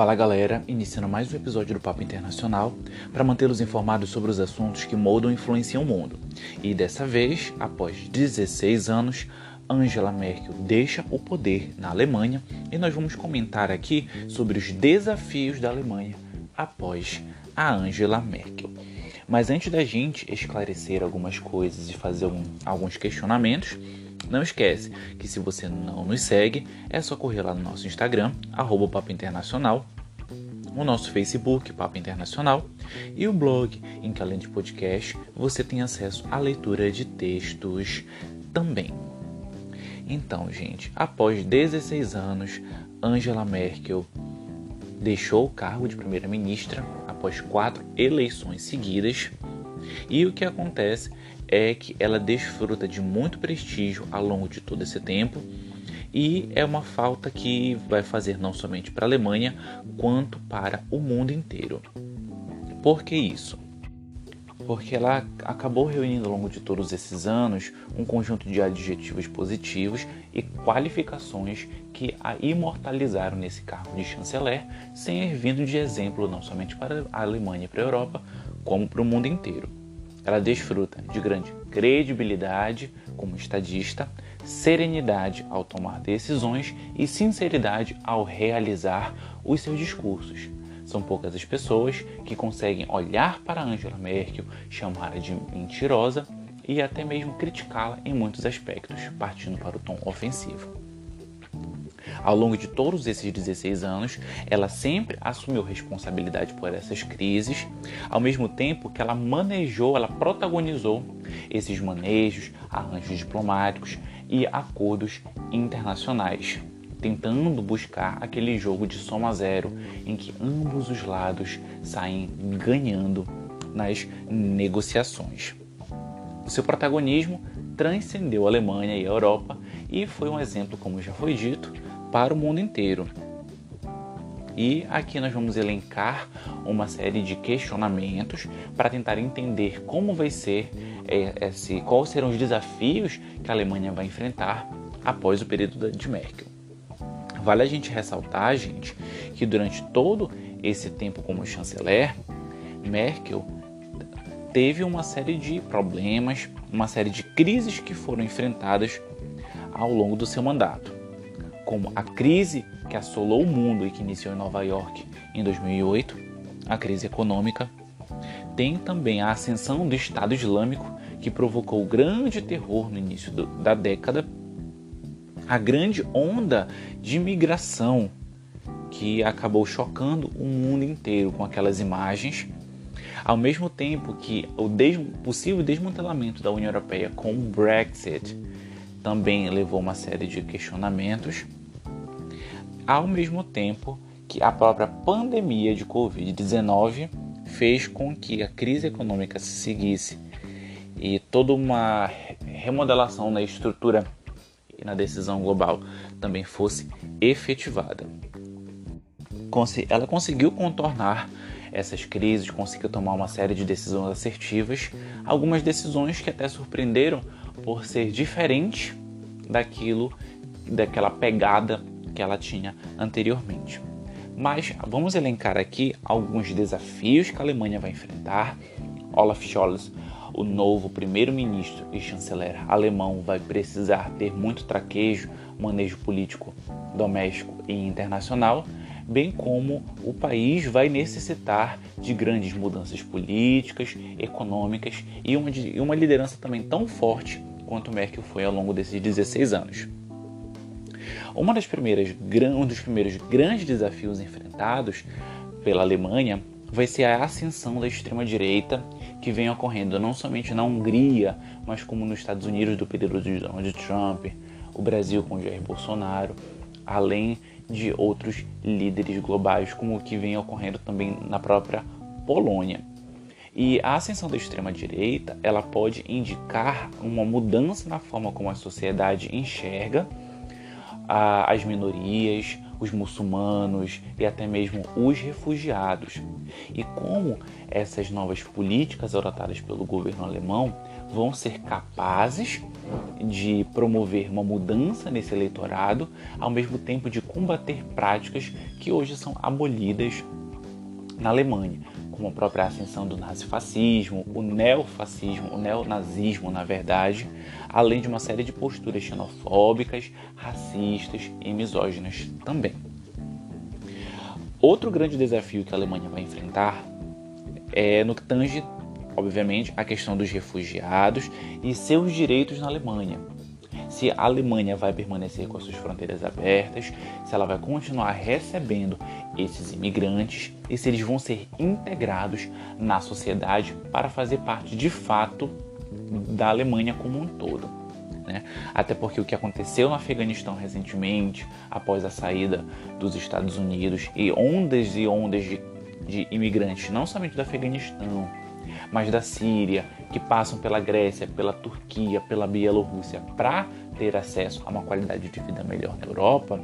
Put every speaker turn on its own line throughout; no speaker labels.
Fala galera, iniciando mais um episódio do Papo Internacional para mantê-los informados sobre os assuntos que moldam e influenciam o mundo. E dessa vez, após 16 anos, Angela Merkel deixa o poder na Alemanha e nós vamos comentar aqui sobre os desafios da Alemanha após a Angela Merkel. Mas antes da gente esclarecer algumas coisas e fazer algum, alguns questionamentos, não esquece que se você não nos segue, é só correr lá no nosso Instagram, arroba Papo Internacional, o nosso Facebook, Papo Internacional, e o blog, em que além de podcast, você tem acesso à leitura de textos também. Então, gente, após 16 anos, Angela Merkel deixou o cargo de primeira-ministra após quatro eleições seguidas. E o que acontece é que ela desfruta de muito prestígio ao longo de todo esse tempo e é uma falta que vai fazer não somente para a Alemanha quanto para o mundo inteiro. Por que isso? Porque ela acabou reunindo ao longo de todos esses anos um conjunto de adjetivos positivos e qualificações que a imortalizaram nesse cargo de chanceler, sem vindo de exemplo não somente para a Alemanha e para a Europa, como para o mundo inteiro. Ela desfruta de grande credibilidade como estadista, serenidade ao tomar decisões e sinceridade ao realizar os seus discursos. São poucas as pessoas que conseguem olhar para Angela Merkel, chamá-la de mentirosa e até mesmo criticá-la em muitos aspectos, partindo para o tom ofensivo. Ao longo de todos esses 16 anos, ela sempre assumiu responsabilidade por essas crises, ao mesmo tempo que ela manejou, ela protagonizou esses manejos, arranjos diplomáticos e acordos internacionais, tentando buscar aquele jogo de soma zero em que ambos os lados saem ganhando nas negociações. O seu protagonismo transcendeu a Alemanha e a Europa e foi um exemplo, como já foi dito, para o mundo inteiro. E aqui nós vamos elencar uma série de questionamentos para tentar entender como vai ser é, esse, quais serão os desafios que a Alemanha vai enfrentar após o período de Merkel. Vale a gente ressaltar, gente, que durante todo esse tempo como chanceler, Merkel teve uma série de problemas, uma série de crises que foram enfrentadas ao longo do seu mandato como a crise que assolou o mundo e que iniciou em Nova York em 2008, a crise econômica, tem também a ascensão do Estado Islâmico, que provocou grande terror no início do, da década, a grande onda de imigração que acabou chocando o mundo inteiro com aquelas imagens, ao mesmo tempo que o des possível desmantelamento da União Europeia com o Brexit também levou uma série de questionamentos ao mesmo tempo que a própria pandemia de Covid-19 fez com que a crise econômica se seguisse e toda uma remodelação na estrutura e na decisão global também fosse efetivada. Ela conseguiu contornar essas crises, conseguiu tomar uma série de decisões assertivas, algumas decisões que até surpreenderam por ser diferentes daquilo, daquela pegada que ela tinha anteriormente. Mas vamos elencar aqui alguns desafios que a Alemanha vai enfrentar. Olaf Scholz, o novo primeiro-ministro e chanceler alemão, vai precisar ter muito traquejo, manejo político doméstico e internacional, bem como o país vai necessitar de grandes mudanças políticas, econômicas e uma, uma liderança também tão forte quanto Merkel foi ao longo desses 16 anos. Uma das primeiras, um dos primeiros grandes desafios enfrentados pela Alemanha vai ser a ascensão da extrema-direita que vem ocorrendo não somente na Hungria, mas como nos Estados Unidos do período de Donald Trump, o Brasil com Jair Bolsonaro, além de outros líderes globais, como o que vem ocorrendo também na própria Polônia. E a ascensão da extrema-direita, ela pode indicar uma mudança na forma como a sociedade enxerga a, as minorias, os muçulmanos e até mesmo os refugiados. E como essas novas políticas adotadas pelo governo alemão vão ser capazes de promover uma mudança nesse eleitorado, ao mesmo tempo de combater práticas que hoje são abolidas na Alemanha, como a própria ascensão do nazifascismo, o neofascismo, o neonazismo, na verdade, além de uma série de posturas xenofóbicas, racistas e misóginas também. Outro grande desafio que a Alemanha vai enfrentar é no que tange obviamente, a questão dos refugiados e seus direitos na Alemanha. Se a Alemanha vai permanecer com as suas fronteiras abertas, se ela vai continuar recebendo esses imigrantes e se eles vão ser integrados na sociedade para fazer parte de fato da Alemanha como um todo. Né? Até porque o que aconteceu no Afeganistão recentemente, após a saída dos Estados Unidos e ondas e ondas de, de imigrantes, não somente do Afeganistão, mas da Síria, que passam pela Grécia, pela Turquia, pela Bielorrússia para ter acesso a uma qualidade de vida melhor na Europa?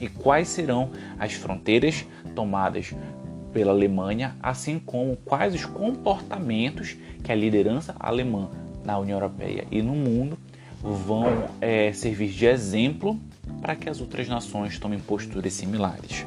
E quais serão as fronteiras tomadas pela Alemanha, assim como quais os comportamentos que a liderança alemã na União Europeia e no mundo vão é, servir de exemplo para que as outras nações tomem posturas similares.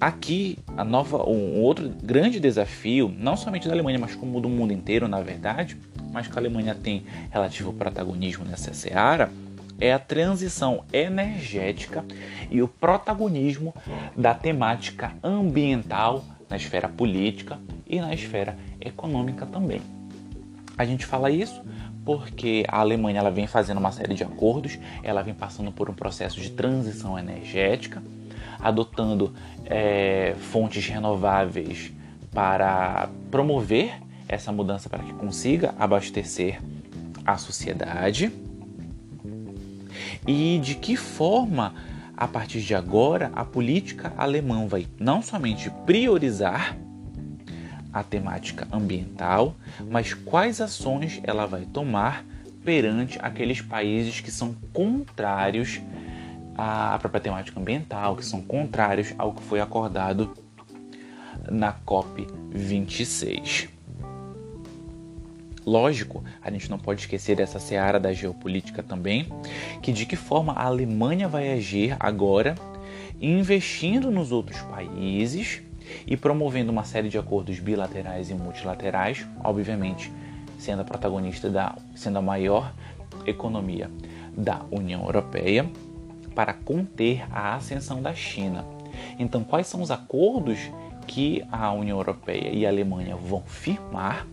Aqui, a nova, um outro grande desafio, não somente da Alemanha, mas como do mundo inteiro, na verdade, mas que a Alemanha tem relativo protagonismo nessa seara, é a transição energética e o protagonismo da temática ambiental na esfera política e na esfera econômica também. A gente fala isso porque a Alemanha ela vem fazendo uma série de acordos, ela vem passando por um processo de transição energética, adotando é, fontes renováveis para promover essa mudança para que consiga abastecer a sociedade. E de que forma a partir de agora a política alemã vai não somente priorizar a temática ambiental, mas quais ações ela vai tomar perante aqueles países que são contrários a própria temática ambiental, que são contrários ao que foi acordado na COP 26. Lógico, a gente não pode esquecer dessa seara da geopolítica também, que de que forma a Alemanha vai agir agora, investindo nos outros países e promovendo uma série de acordos bilaterais e multilaterais, obviamente sendo a protagonista da, sendo a maior economia da União Europeia para conter a ascensão da China. Então, quais são os acordos que a União Europeia e a Alemanha vão firmar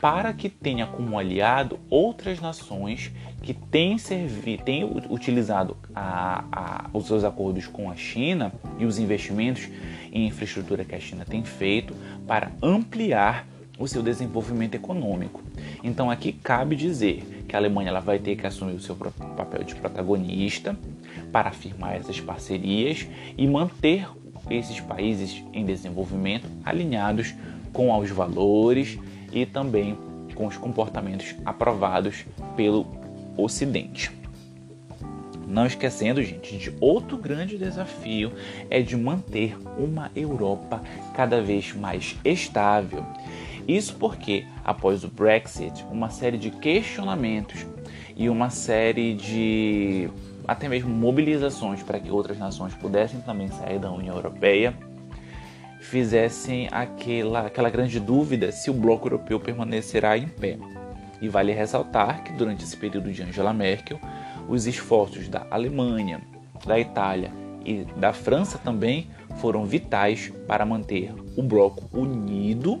para que tenha como aliado outras nações que têm, servi têm utilizado a, a, os seus acordos com a China e os investimentos em infraestrutura que a China tem feito para ampliar o seu desenvolvimento econômico. Então aqui cabe dizer que a Alemanha ela vai ter que assumir o seu papel de protagonista para afirmar essas parcerias e manter esses países em desenvolvimento alinhados com os valores e também com os comportamentos aprovados pelo Ocidente. Não esquecendo, gente, de outro grande desafio é de manter uma Europa cada vez mais estável. Isso porque, após o Brexit, uma série de questionamentos e uma série de até mesmo mobilizações para que outras nações pudessem também sair da União Europeia, fizessem aquela, aquela grande dúvida se o bloco europeu permanecerá em pé. E vale ressaltar que durante esse período de Angela Merkel, os esforços da Alemanha, da Itália e da França também foram vitais para manter o bloco unido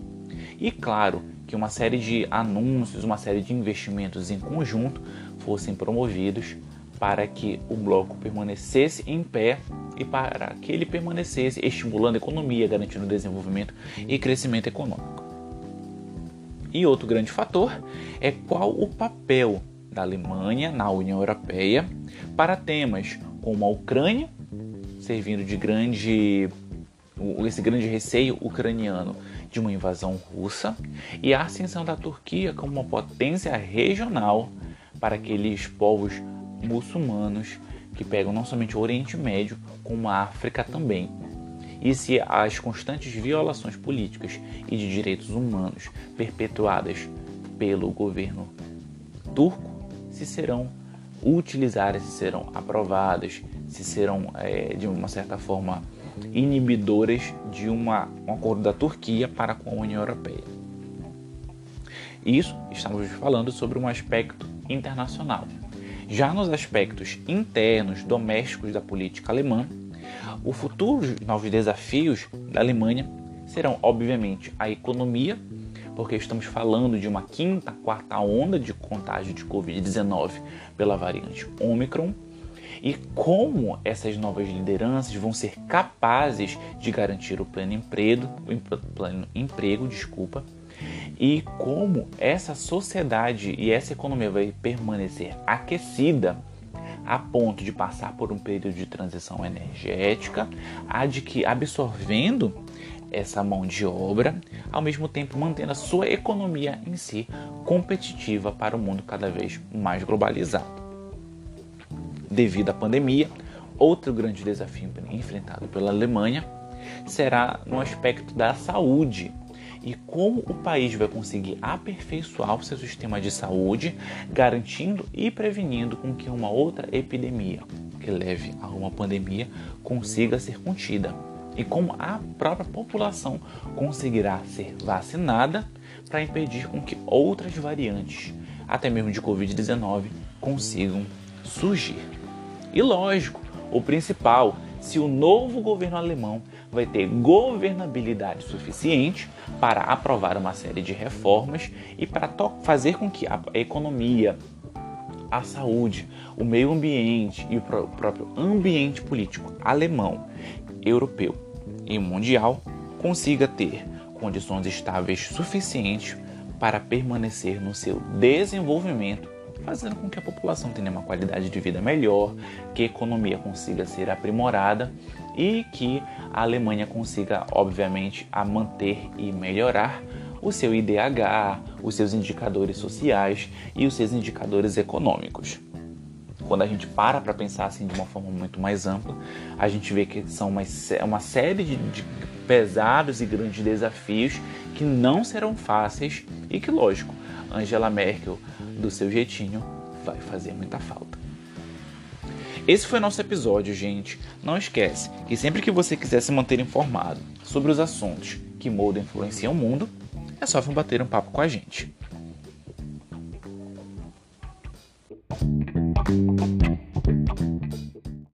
e, claro, que uma série de anúncios, uma série de investimentos em conjunto fossem promovidos para que o bloco permanecesse em pé e para que ele permanecesse estimulando a economia, garantindo desenvolvimento e crescimento econômico. E outro grande fator é qual o papel da Alemanha na União Europeia para temas como a Ucrânia, servindo de grande esse grande receio ucraniano de uma invasão russa e a ascensão da Turquia como uma potência regional para aqueles povos muçulmanos que pegam não somente o Oriente Médio, como a África também. E se as constantes violações políticas e de direitos humanos perpetuadas pelo governo turco, se serão utilizadas, se serão aprovadas, se serão, é, de uma certa forma, inibidoras de uma, um acordo da Turquia para com a União Europeia. Isso estamos falando sobre um aspecto internacional. Já nos aspectos internos, domésticos da política alemã, o futuro novos desafios da Alemanha serão, obviamente, a economia, porque estamos falando de uma quinta, quarta onda de contágio de Covid-19 pela variante Omicron, e como essas novas lideranças vão ser capazes de garantir o pleno emprego, pleno emprego, desculpa, e como essa sociedade e essa economia vai permanecer aquecida a ponto de passar por um período de transição energética, absorvendo essa mão de obra, ao mesmo tempo mantendo a sua economia em si competitiva para o mundo cada vez mais globalizado. Devido à pandemia, outro grande desafio enfrentado pela Alemanha será no aspecto da saúde e como o país vai conseguir aperfeiçoar o seu sistema de saúde, garantindo e prevenindo com que uma outra epidemia que leve a uma pandemia consiga ser contida e como a própria população conseguirá ser vacinada para impedir com que outras variantes, até mesmo de Covid-19, consigam surgir. E lógico, o principal, se o novo governo alemão vai ter governabilidade suficiente para aprovar uma série de reformas e para fazer com que a economia, a saúde, o meio ambiente e o próprio ambiente político alemão, europeu e mundial consiga ter condições estáveis suficientes para permanecer no seu desenvolvimento fazendo com que a população tenha uma qualidade de vida melhor, que a economia consiga ser aprimorada e que a Alemanha consiga, obviamente, a manter e melhorar o seu IDH, os seus indicadores sociais e os seus indicadores econômicos. Quando a gente para para pensar assim de uma forma muito mais ampla, a gente vê que são uma, uma série de, de pesados e grandes desafios que não serão fáceis e que, lógico, Angela Merkel, do seu jeitinho, vai fazer muita falta. Esse foi nosso episódio, gente. Não esquece que sempre que você quiser se manter informado sobre os assuntos que moldam e influenciam o mundo, é só vir bater um papo com a gente.